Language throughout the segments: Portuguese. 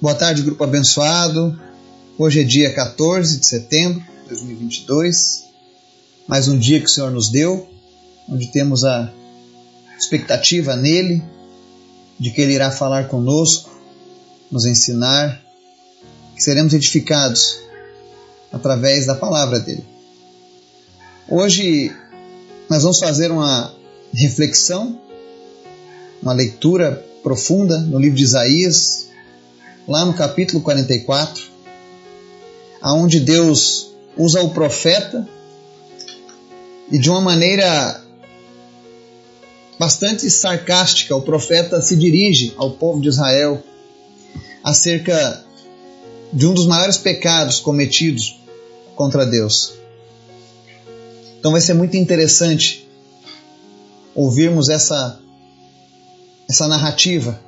Boa tarde, grupo abençoado. Hoje é dia 14 de setembro de 2022. Mais um dia que o Senhor nos deu, onde temos a expectativa nele de que ele irá falar conosco, nos ensinar, que seremos edificados através da palavra dele. Hoje nós vamos fazer uma reflexão, uma leitura profunda no livro de Isaías, lá no capítulo 44, aonde Deus usa o profeta e de uma maneira bastante sarcástica, o profeta se dirige ao povo de Israel acerca de um dos maiores pecados cometidos contra Deus. Então vai ser muito interessante ouvirmos essa essa narrativa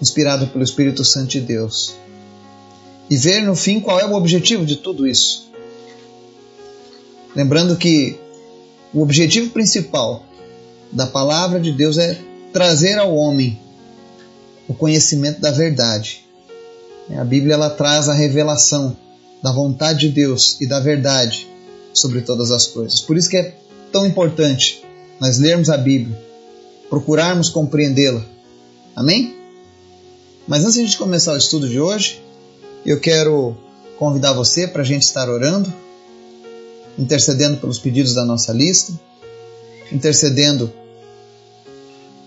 inspirado pelo Espírito Santo de Deus. E ver no fim qual é o objetivo de tudo isso. Lembrando que o objetivo principal da palavra de Deus é trazer ao homem o conhecimento da verdade. A Bíblia ela traz a revelação da vontade de Deus e da verdade sobre todas as coisas. Por isso que é tão importante nós lermos a Bíblia, procurarmos compreendê-la. Amém? Mas antes de começar o estudo de hoje, eu quero convidar você para a gente estar orando, intercedendo pelos pedidos da nossa lista, intercedendo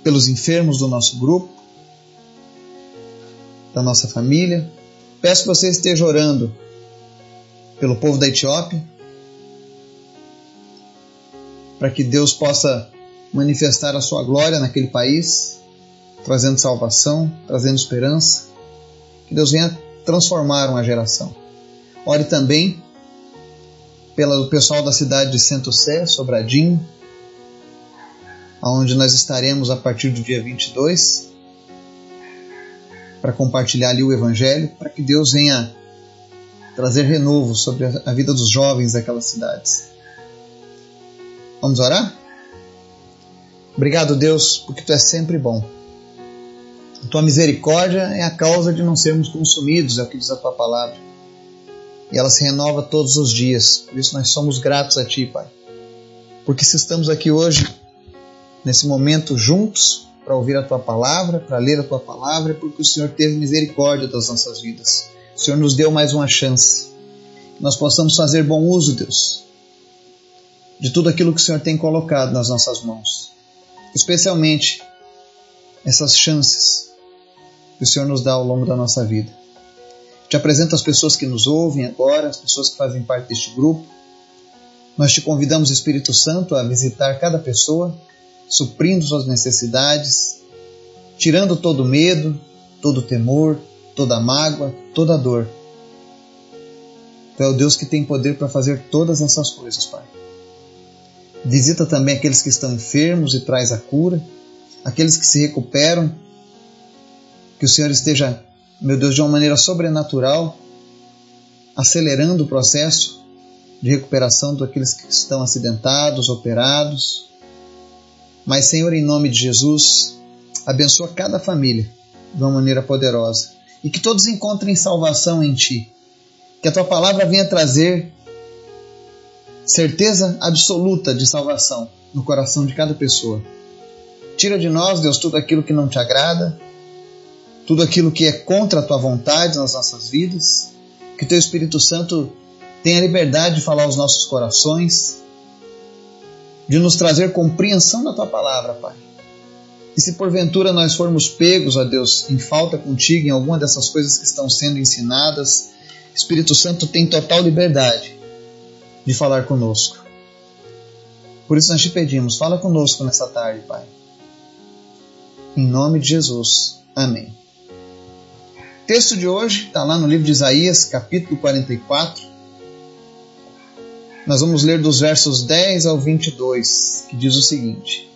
pelos enfermos do nosso grupo, da nossa família. Peço que você esteja orando pelo povo da Etiópia, para que Deus possa manifestar a sua glória naquele país trazendo salvação, trazendo esperança. Que Deus venha transformar uma geração. Ore também pelo pessoal da cidade de Santo Sé, Sobradinho, aonde nós estaremos a partir do dia 22 para compartilhar ali o evangelho, para que Deus venha trazer renovo sobre a vida dos jovens daquelas cidades. Vamos orar? Obrigado, Deus, porque tu és sempre bom. A tua misericórdia é a causa de não sermos consumidos, é o que diz a tua palavra. E ela se renova todos os dias. Por isso nós somos gratos a ti, Pai. Porque se estamos aqui hoje, nesse momento juntos, para ouvir a tua palavra, para ler a tua palavra, é porque o Senhor teve misericórdia das nossas vidas. O Senhor nos deu mais uma chance. Que nós possamos fazer bom uso, Deus, de tudo aquilo que o Senhor tem colocado nas nossas mãos. Especialmente essas chances que o Senhor nos dá ao longo da nossa vida. Te apresento as pessoas que nos ouvem agora, as pessoas que fazem parte deste grupo. Nós te convidamos, Espírito Santo, a visitar cada pessoa, suprindo suas necessidades, tirando todo medo, todo temor, toda mágoa, toda dor. Tu é o Deus que tem poder para fazer todas essas coisas, Pai. Visita também aqueles que estão enfermos e traz a cura, aqueles que se recuperam que o Senhor esteja, meu Deus, de uma maneira sobrenatural, acelerando o processo de recuperação daqueles que estão acidentados, operados. Mas, Senhor, em nome de Jesus, abençoa cada família de uma maneira poderosa e que todos encontrem salvação em Ti. Que a Tua palavra venha trazer certeza absoluta de salvação no coração de cada pessoa. Tira de nós, Deus, tudo aquilo que não te agrada, tudo aquilo que é contra a tua vontade nas nossas vidas, que teu Espírito Santo tenha liberdade de falar aos nossos corações, de nos trazer compreensão da tua palavra, Pai. E se porventura nós formos pegos, a Deus, em falta contigo em alguma dessas coisas que estão sendo ensinadas, Espírito Santo tem total liberdade de falar conosco. Por isso nós te pedimos, fala conosco nessa tarde, Pai. Em nome de Jesus. Amém texto de hoje está lá no livro de Isaías, capítulo 44. Nós vamos ler dos versos 10 ao 22, que diz o seguinte: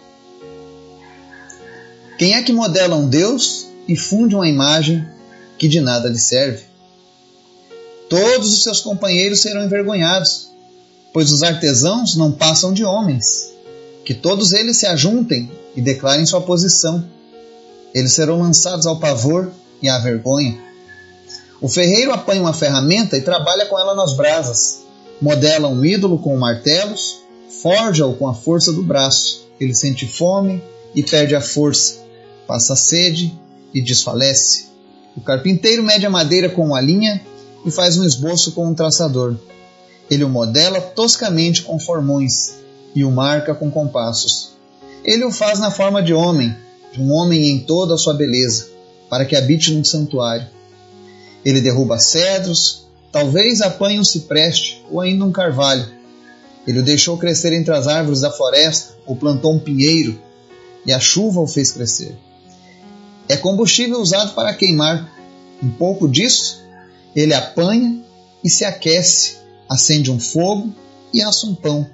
Quem é que modela um Deus e funde uma imagem que de nada lhe serve? Todos os seus companheiros serão envergonhados, pois os artesãos não passam de homens. Que todos eles se ajuntem e declarem sua posição. Eles serão lançados ao pavor e à vergonha. O ferreiro apanha uma ferramenta e trabalha com ela nas brasas. Modela um ídolo com martelos, forja-o com a força do braço. Ele sente fome e perde a força, passa sede e desfalece. O carpinteiro mede a madeira com uma linha e faz um esboço com um traçador. Ele o modela toscamente com formões e o marca com compassos. Ele o faz na forma de homem, de um homem em toda a sua beleza, para que habite num santuário. Ele derruba cedros, talvez apanhe um cipreste ou ainda um carvalho. Ele o deixou crescer entre as árvores da floresta ou plantou um pinheiro, e a chuva o fez crescer. É combustível usado para queimar. Um pouco disso ele apanha e se aquece, acende um fogo e assa um pão.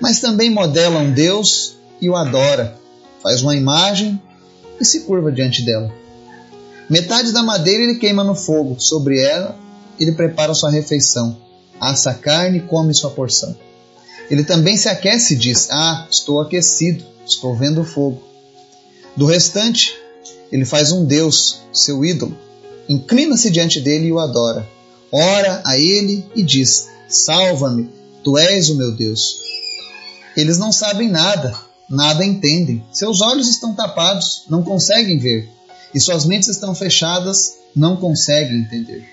Mas também modela um Deus e o adora, faz uma imagem e se curva diante dela. Metade da madeira ele queima no fogo, sobre ela ele prepara sua refeição, assa a carne e come sua porção. Ele também se aquece e diz: Ah, estou aquecido, estou vendo o fogo. Do restante, ele faz um Deus, seu ídolo, inclina-se diante dele e o adora. Ora a ele e diz: Salva-me, tu és o meu Deus. Eles não sabem nada, nada entendem. Seus olhos estão tapados, não conseguem ver e suas mentes estão fechadas, não conseguem entender.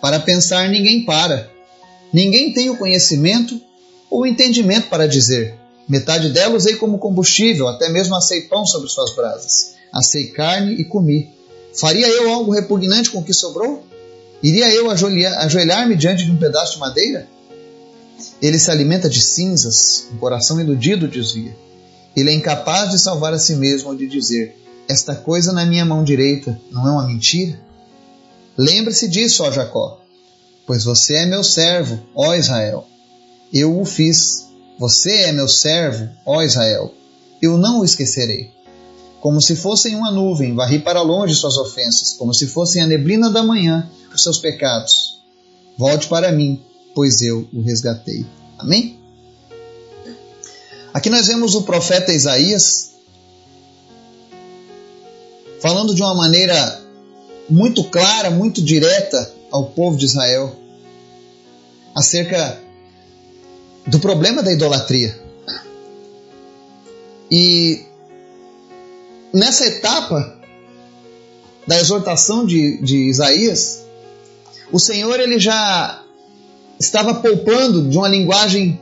Para pensar, ninguém para. Ninguém tem o conhecimento ou o entendimento para dizer: metade dela usei como combustível, até mesmo assei pão sobre suas brasas. Assei carne e comi. Faria eu algo repugnante com o que sobrou? Iria eu ajoelhar-me diante de um pedaço de madeira? Ele se alimenta de cinzas, um coração iludido desvia. Ele é incapaz de salvar a si mesmo ou de dizer: esta coisa na minha mão direita não é uma mentira? Lembre-se disso, ó Jacó, pois você é meu servo, ó Israel. Eu o fiz. Você é meu servo, ó Israel. Eu não o esquecerei. Como se fossem uma nuvem, varri para longe suas ofensas, como se fossem a neblina da manhã, os seus pecados. Volte para mim, pois eu o resgatei. Amém? Aqui nós vemos o profeta Isaías falando de uma maneira muito clara, muito direta ao povo de Israel acerca do problema da idolatria. E nessa etapa da exortação de, de Isaías, o Senhor ele já estava poupando de uma linguagem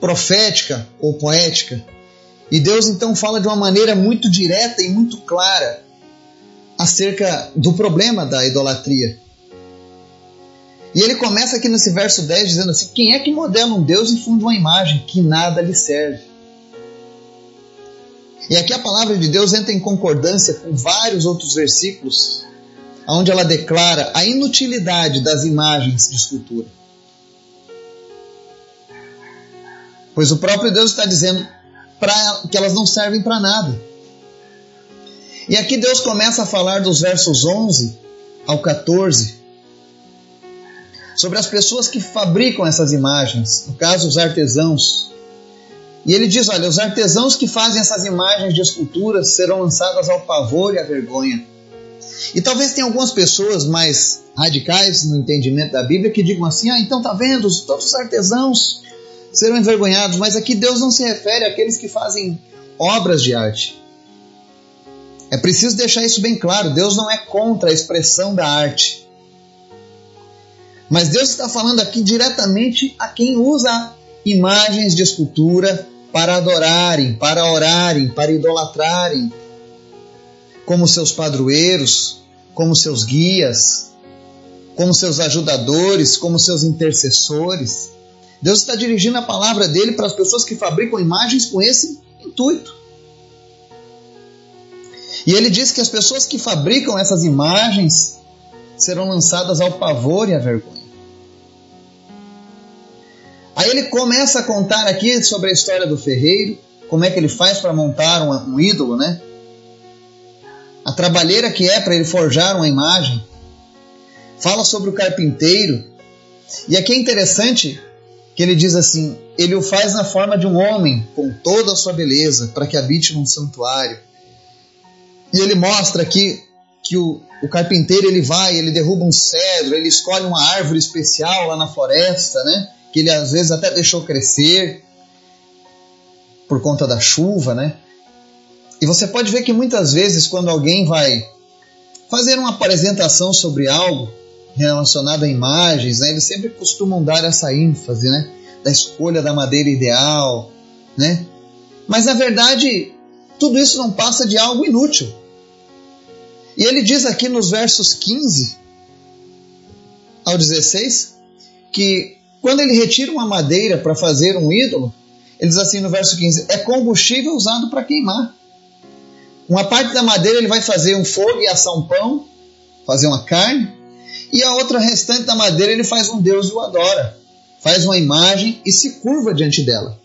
profética ou poética. E Deus então fala de uma maneira muito direta e muito clara acerca do problema da idolatria. E ele começa aqui nesse verso 10 dizendo assim: Quem é que modela um Deus e funda uma imagem que nada lhe serve? E aqui a palavra de Deus entra em concordância com vários outros versículos, onde ela declara a inutilidade das imagens de escultura. Pois o próprio Deus está dizendo que elas não servem para nada. E aqui Deus começa a falar dos versos 11 ao 14 sobre as pessoas que fabricam essas imagens, no caso, os artesãos. E ele diz: Olha, os artesãos que fazem essas imagens de esculturas serão lançadas ao pavor e à vergonha. E talvez tenha algumas pessoas mais radicais no entendimento da Bíblia que digam assim: Ah, então tá vendo, todos os artesãos serão envergonhados. Mas aqui Deus não se refere àqueles que fazem obras de arte. É preciso deixar isso bem claro: Deus não é contra a expressão da arte. Mas Deus está falando aqui diretamente a quem usa imagens de escultura para adorarem, para orarem, para idolatrarem, como seus padroeiros, como seus guias, como seus ajudadores, como seus intercessores. Deus está dirigindo a palavra dele para as pessoas que fabricam imagens com esse intuito. E ele diz que as pessoas que fabricam essas imagens serão lançadas ao pavor e à vergonha. Aí ele começa a contar aqui sobre a história do ferreiro, como é que ele faz para montar um, um ídolo, né? A trabalheira que é para ele forjar uma imagem. Fala sobre o carpinteiro. E aqui é interessante que ele diz assim: ele o faz na forma de um homem, com toda a sua beleza, para que habite num santuário. E ele mostra aqui que o, o carpinteiro ele vai, ele derruba um cedro, ele escolhe uma árvore especial lá na floresta, né? Que ele às vezes até deixou crescer por conta da chuva, né? E você pode ver que muitas vezes quando alguém vai fazer uma apresentação sobre algo relacionado a imagens, né, eles sempre costumam dar essa ênfase, né, da escolha da madeira ideal, né? Mas na verdade, tudo isso não passa de algo inútil. E ele diz aqui nos versos 15 ao 16 que quando ele retira uma madeira para fazer um ídolo, ele diz assim no verso 15: é combustível usado para queimar. Uma parte da madeira ele vai fazer um fogo e assar um pão, fazer uma carne, e a outra restante da madeira ele faz um Deus e o adora, faz uma imagem e se curva diante dela.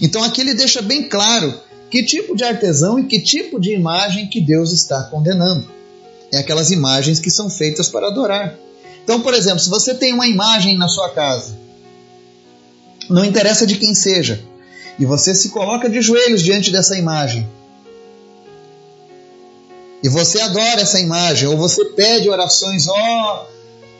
Então aqui ele deixa bem claro que tipo de artesão e que tipo de imagem que Deus está condenando. É aquelas imagens que são feitas para adorar. Então, por exemplo, se você tem uma imagem na sua casa, não interessa de quem seja, e você se coloca de joelhos diante dessa imagem, e você adora essa imagem, ou você pede orações, ó, oh,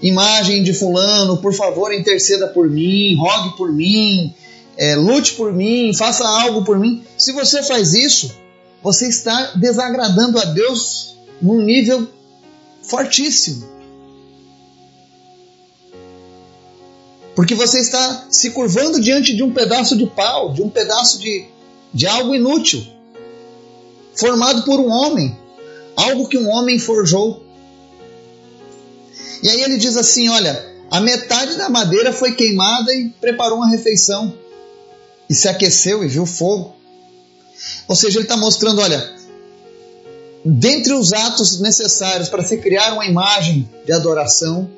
imagem de Fulano, por favor, interceda por mim, rogue por mim, é, lute por mim, faça algo por mim. Se você faz isso, você está desagradando a Deus num nível fortíssimo. Porque você está se curvando diante de um pedaço de pau, de um pedaço de, de algo inútil, formado por um homem, algo que um homem forjou. E aí ele diz assim: olha, a metade da madeira foi queimada e preparou uma refeição e se aqueceu e viu fogo. Ou seja, ele está mostrando: olha, dentre os atos necessários para se criar uma imagem de adoração,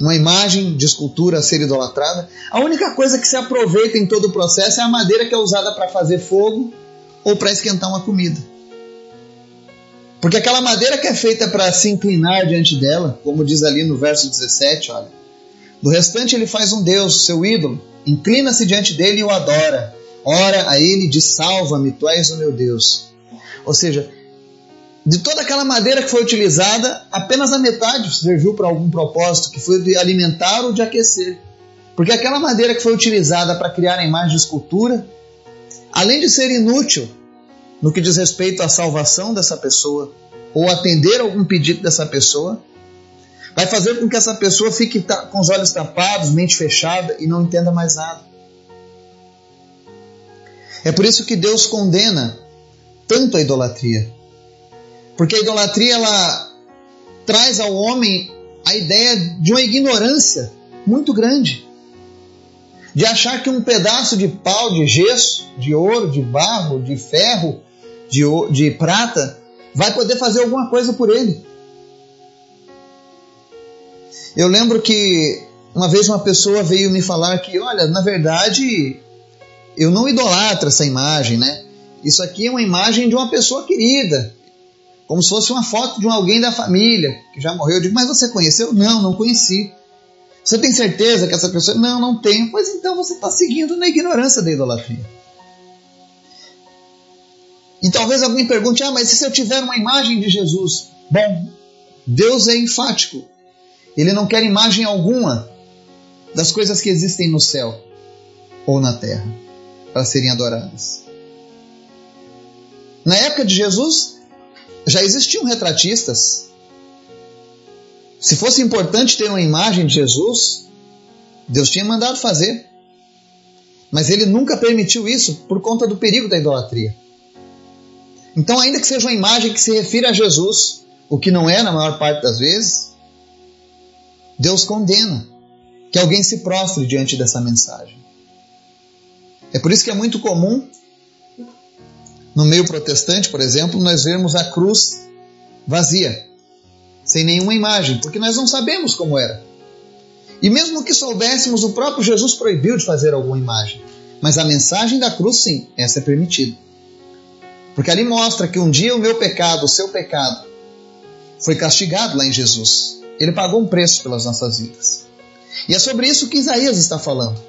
uma imagem de escultura a ser idolatrada, a única coisa que se aproveita em todo o processo é a madeira que é usada para fazer fogo ou para esquentar uma comida. Porque aquela madeira que é feita para se inclinar diante dela, como diz ali no verso 17, olha, do restante ele faz um Deus, seu ídolo, inclina-se diante dele e o adora. Ora a ele diz: Salva-me, tu és o meu Deus. Ou seja, de toda aquela madeira que foi utilizada, apenas a metade serviu para algum propósito, que foi de alimentar ou de aquecer. Porque aquela madeira que foi utilizada para criar a imagem de escultura, além de ser inútil no que diz respeito à salvação dessa pessoa, ou atender algum pedido dessa pessoa, vai fazer com que essa pessoa fique com os olhos tapados, mente fechada e não entenda mais nada. É por isso que Deus condena tanto a idolatria. Porque a idolatria ela traz ao homem a ideia de uma ignorância muito grande. De achar que um pedaço de pau, de gesso, de ouro, de barro, de ferro, de, de prata, vai poder fazer alguma coisa por ele. Eu lembro que uma vez uma pessoa veio me falar que, olha, na verdade, eu não idolatro essa imagem, né? Isso aqui é uma imagem de uma pessoa querida, como se fosse uma foto de um alguém da família que já morreu. Eu digo, mas você conheceu? Não, não conheci. Você tem certeza que essa pessoa. Não, não tenho. Pois então você está seguindo na ignorância da idolatria. E talvez alguém pergunte: ah, mas e se eu tiver uma imagem de Jesus? Bom, Deus é enfático. Ele não quer imagem alguma das coisas que existem no céu ou na terra para serem adoradas. Na época de Jesus, já existiam retratistas. Se fosse importante ter uma imagem de Jesus, Deus tinha mandado fazer. Mas ele nunca permitiu isso por conta do perigo da idolatria. Então, ainda que seja uma imagem que se refira a Jesus, o que não é na maior parte das vezes, Deus condena que alguém se prostre diante dessa mensagem. É por isso que é muito comum, no meio protestante, por exemplo, nós vermos a cruz vazia, sem nenhuma imagem, porque nós não sabemos como era. E mesmo que soubéssemos, o próprio Jesus proibiu de fazer alguma imagem. Mas a mensagem da cruz, sim, essa é permitida. Porque ali mostra que um dia o meu pecado, o seu pecado, foi castigado lá em Jesus. Ele pagou um preço pelas nossas vidas. E é sobre isso que Isaías está falando.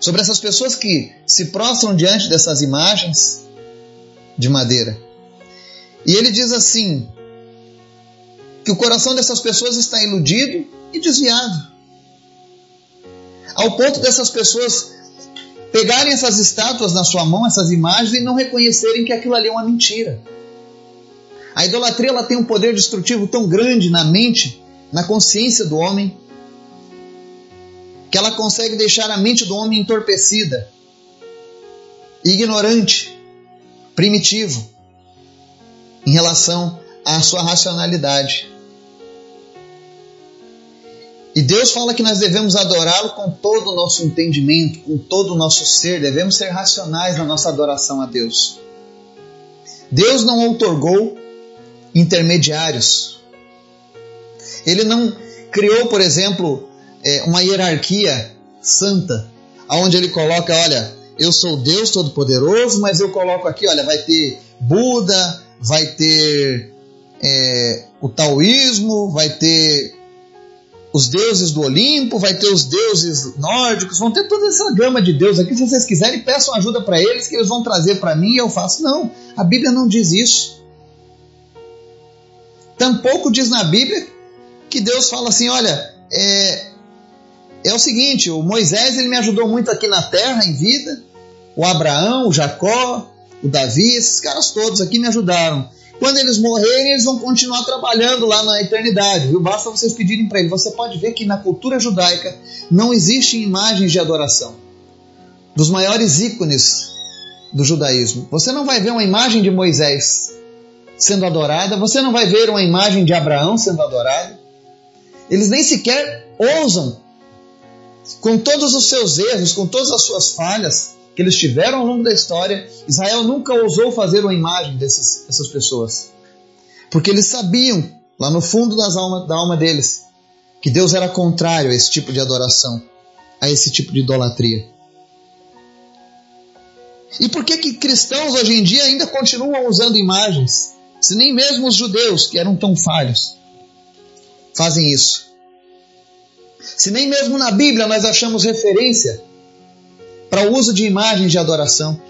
Sobre essas pessoas que se prostram diante dessas imagens de madeira. E ele diz assim: que o coração dessas pessoas está iludido e desviado. Ao ponto dessas pessoas pegarem essas estátuas na sua mão, essas imagens, e não reconhecerem que aquilo ali é uma mentira. A idolatria ela tem um poder destrutivo tão grande na mente, na consciência do homem, que ela consegue deixar a mente do homem entorpecida, ignorante, primitivo em relação à sua racionalidade. E Deus fala que nós devemos adorá-lo com todo o nosso entendimento, com todo o nosso ser, devemos ser racionais na nossa adoração a Deus. Deus não outorgou intermediários. Ele não criou, por exemplo, é, uma hierarquia santa, onde ele coloca, olha, eu sou Deus Todo-Poderoso, mas eu coloco aqui, olha, vai ter Buda, vai ter é, o taoísmo, vai ter os deuses do Olimpo, vai ter os deuses nórdicos, vão ter toda essa gama de deuses aqui. Se vocês quiserem, peçam ajuda para eles, que eles vão trazer para mim e eu faço. Não, a Bíblia não diz isso. Tampouco diz na Bíblia que Deus fala assim: olha, é, é o seguinte, o Moisés ele me ajudou muito aqui na terra, em vida, o Abraão, o Jacó, o Davi, esses caras todos aqui me ajudaram. Quando eles morrerem, eles vão continuar trabalhando lá na eternidade, viu? Basta vocês pedirem para ele. Você pode ver que na cultura judaica não existem imagens de adoração. Dos maiores ícones do judaísmo. Você não vai ver uma imagem de Moisés sendo adorada, você não vai ver uma imagem de Abraão sendo adorada. Eles nem sequer ousam, com todos os seus erros, com todas as suas falhas, que eles tiveram ao longo da história, Israel nunca ousou fazer uma imagem dessas, dessas pessoas. Porque eles sabiam, lá no fundo das alma, da alma deles, que Deus era contrário a esse tipo de adoração, a esse tipo de idolatria. E por que, que cristãos hoje em dia ainda continuam usando imagens, se nem mesmo os judeus, que eram tão falhos, fazem isso? Se nem mesmo na Bíblia nós achamos referência para o uso de imagens de adoração.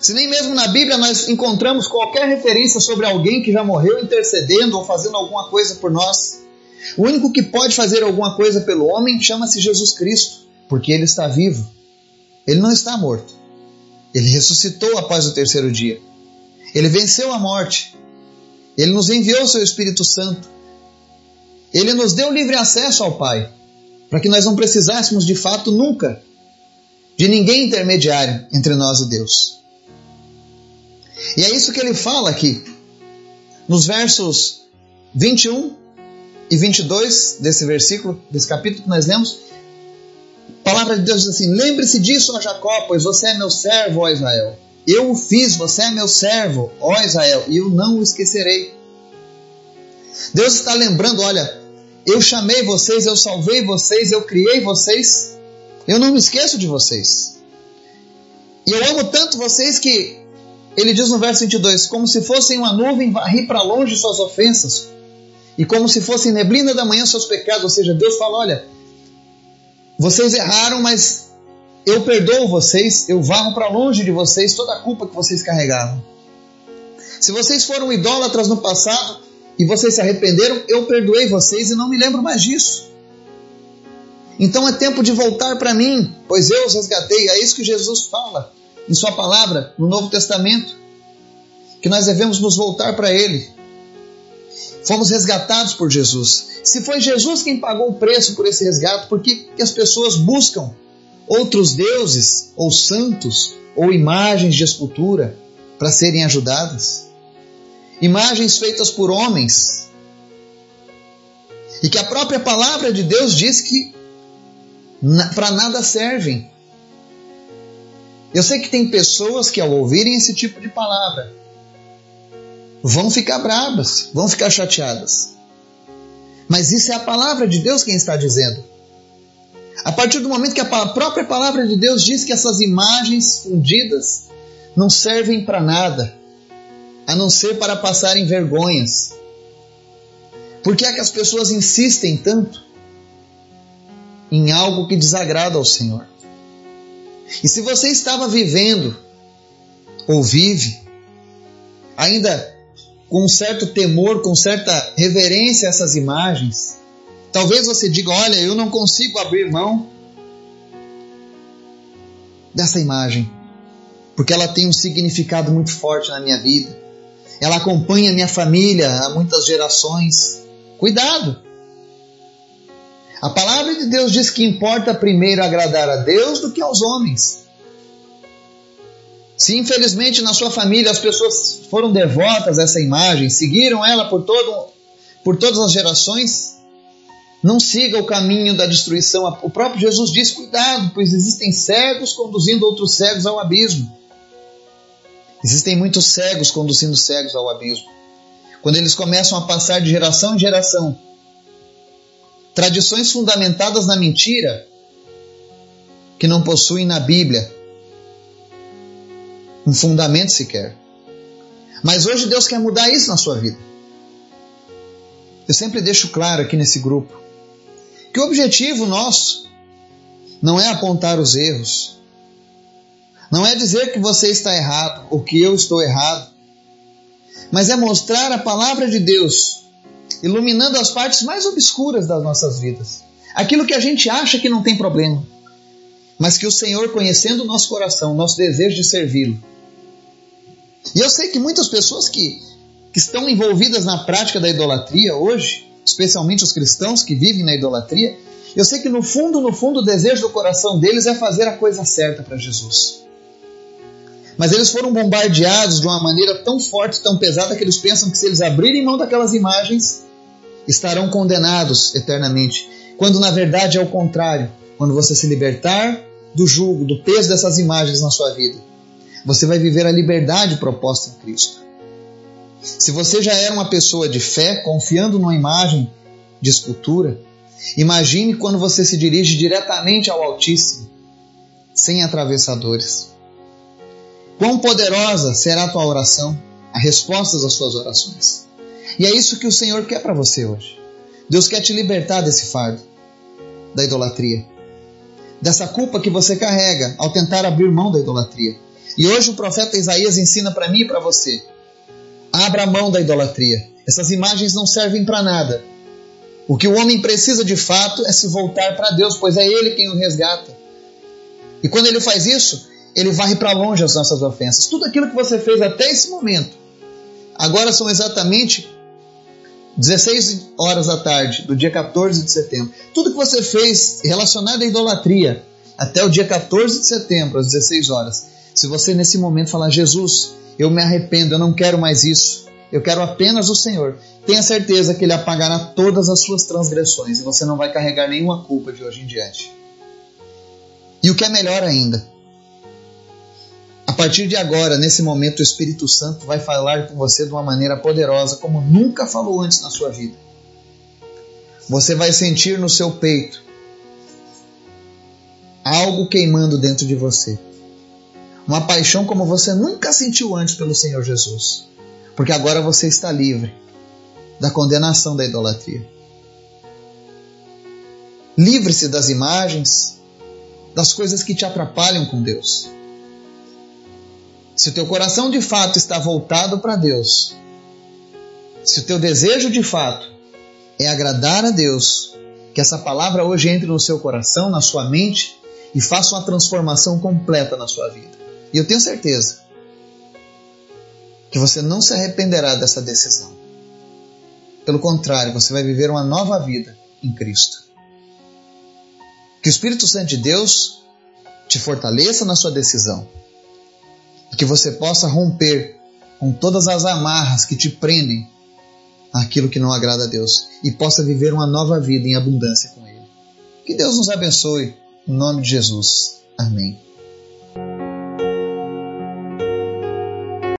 Se nem mesmo na Bíblia nós encontramos qualquer referência sobre alguém que já morreu intercedendo ou fazendo alguma coisa por nós, o único que pode fazer alguma coisa pelo homem chama-se Jesus Cristo, porque ele está vivo. Ele não está morto. Ele ressuscitou após o terceiro dia. Ele venceu a morte. Ele nos enviou o seu Espírito Santo. Ele nos deu livre acesso ao Pai para que nós não precisássemos de fato nunca de ninguém intermediário entre nós e Deus. E é isso que ele fala aqui, nos versos 21 e 22 desse versículo, desse capítulo que nós lemos. A palavra de Deus diz assim: Lembre-se disso, ó Jacó, pois você é meu servo, ó Israel. Eu o fiz, você é meu servo, ó Israel, e eu não o esquecerei. Deus está lembrando, olha, eu chamei vocês, eu salvei vocês, eu criei vocês. Eu não me esqueço de vocês. E eu amo tanto vocês que ele diz no verso 22: como se fossem uma nuvem varri para longe suas ofensas, e como se fossem neblina da manhã seus pecados. Ou seja, Deus fala: olha, vocês erraram, mas eu perdoo vocês, eu varro para longe de vocês toda a culpa que vocês carregavam. Se vocês foram idólatras no passado, e vocês se arrependeram, eu perdoei vocês e não me lembro mais disso. Então é tempo de voltar para mim, pois eu os resgatei. É isso que Jesus fala em Sua palavra no Novo Testamento, que nós devemos nos voltar para Ele. Fomos resgatados por Jesus. Se foi Jesus quem pagou o preço por esse resgate, por que as pessoas buscam outros deuses, ou santos, ou imagens de escultura para serem ajudadas? imagens feitas por homens. E que a própria palavra de Deus diz que para nada servem. Eu sei que tem pessoas que, ao ouvirem esse tipo de palavra, vão ficar bravas, vão ficar chateadas. Mas isso é a palavra de Deus quem está dizendo. A partir do momento que a própria palavra de Deus diz que essas imagens fundidas não servem para nada, a não ser para passarem vergonhas. Por que é que as pessoas insistem tanto em algo que desagrada ao Senhor? E se você estava vivendo ou vive ainda com um certo temor, com certa reverência a essas imagens. Talvez você diga: Olha, eu não consigo abrir mão dessa imagem, porque ela tem um significado muito forte na minha vida. Ela acompanha minha família há muitas gerações. Cuidado! A palavra de Deus diz que importa primeiro agradar a Deus do que aos homens. Se infelizmente na sua família as pessoas foram devotas a essa imagem, seguiram ela por, todo, por todas as gerações, não siga o caminho da destruição. O próprio Jesus diz: cuidado, pois existem cegos conduzindo outros cegos ao abismo. Existem muitos cegos conduzindo cegos ao abismo. Quando eles começam a passar de geração em geração, tradições fundamentadas na mentira, que não possuem na Bíblia um fundamento sequer. Mas hoje Deus quer mudar isso na sua vida. Eu sempre deixo claro aqui nesse grupo que o objetivo nosso não é apontar os erros, não é dizer que você está errado ou que eu estou errado, mas é mostrar a palavra de Deus iluminando as partes mais obscuras das nossas vidas. Aquilo que a gente acha que não tem problema, mas que o Senhor, conhecendo o nosso coração, nosso desejo de servi-lo, e eu sei que muitas pessoas que, que estão envolvidas na prática da idolatria hoje, especialmente os cristãos que vivem na idolatria, eu sei que no fundo, no fundo, o desejo do coração deles é fazer a coisa certa para Jesus. Mas eles foram bombardeados de uma maneira tão forte, tão pesada, que eles pensam que se eles abrirem mão daquelas imagens, estarão condenados eternamente. Quando na verdade é o contrário. Quando você se libertar do jugo, do peso dessas imagens na sua vida, você vai viver a liberdade proposta em Cristo. Se você já era uma pessoa de fé, confiando numa imagem de escultura, imagine quando você se dirige diretamente ao Altíssimo, sem atravessadores. Quão poderosa será a tua oração, a resposta às suas orações. E é isso que o Senhor quer para você hoje. Deus quer te libertar desse fardo, da idolatria, dessa culpa que você carrega ao tentar abrir mão da idolatria. E hoje o profeta Isaías ensina para mim e para você: abra mão da idolatria. Essas imagens não servem para nada. O que o homem precisa de fato é se voltar para Deus, pois é Ele quem o resgata. E quando ele faz isso, ele varre para longe as nossas ofensas. Tudo aquilo que você fez até esse momento, agora são exatamente 16 horas da tarde do dia 14 de setembro. Tudo que você fez relacionado à idolatria até o dia 14 de setembro, às 16 horas, se você nesse momento falar, Jesus, eu me arrependo, eu não quero mais isso, eu quero apenas o Senhor, tenha certeza que Ele apagará todas as suas transgressões e você não vai carregar nenhuma culpa de hoje em diante. E o que é melhor ainda, a partir de agora, nesse momento, o Espírito Santo vai falar com você de uma maneira poderosa, como nunca falou antes na sua vida. Você vai sentir no seu peito algo queimando dentro de você uma paixão como você nunca sentiu antes pelo Senhor Jesus, porque agora você está livre da condenação da idolatria. Livre-se das imagens, das coisas que te atrapalham com Deus. Se o teu coração de fato está voltado para Deus, se o teu desejo de fato é agradar a Deus, que essa palavra hoje entre no seu coração, na sua mente e faça uma transformação completa na sua vida. E eu tenho certeza que você não se arrependerá dessa decisão. Pelo contrário, você vai viver uma nova vida em Cristo. Que o Espírito Santo de Deus te fortaleça na sua decisão e que você possa romper com todas as amarras que te prendem àquilo que não agrada a Deus e possa viver uma nova vida em abundância com Ele. Que Deus nos abençoe, em nome de Jesus. Amém.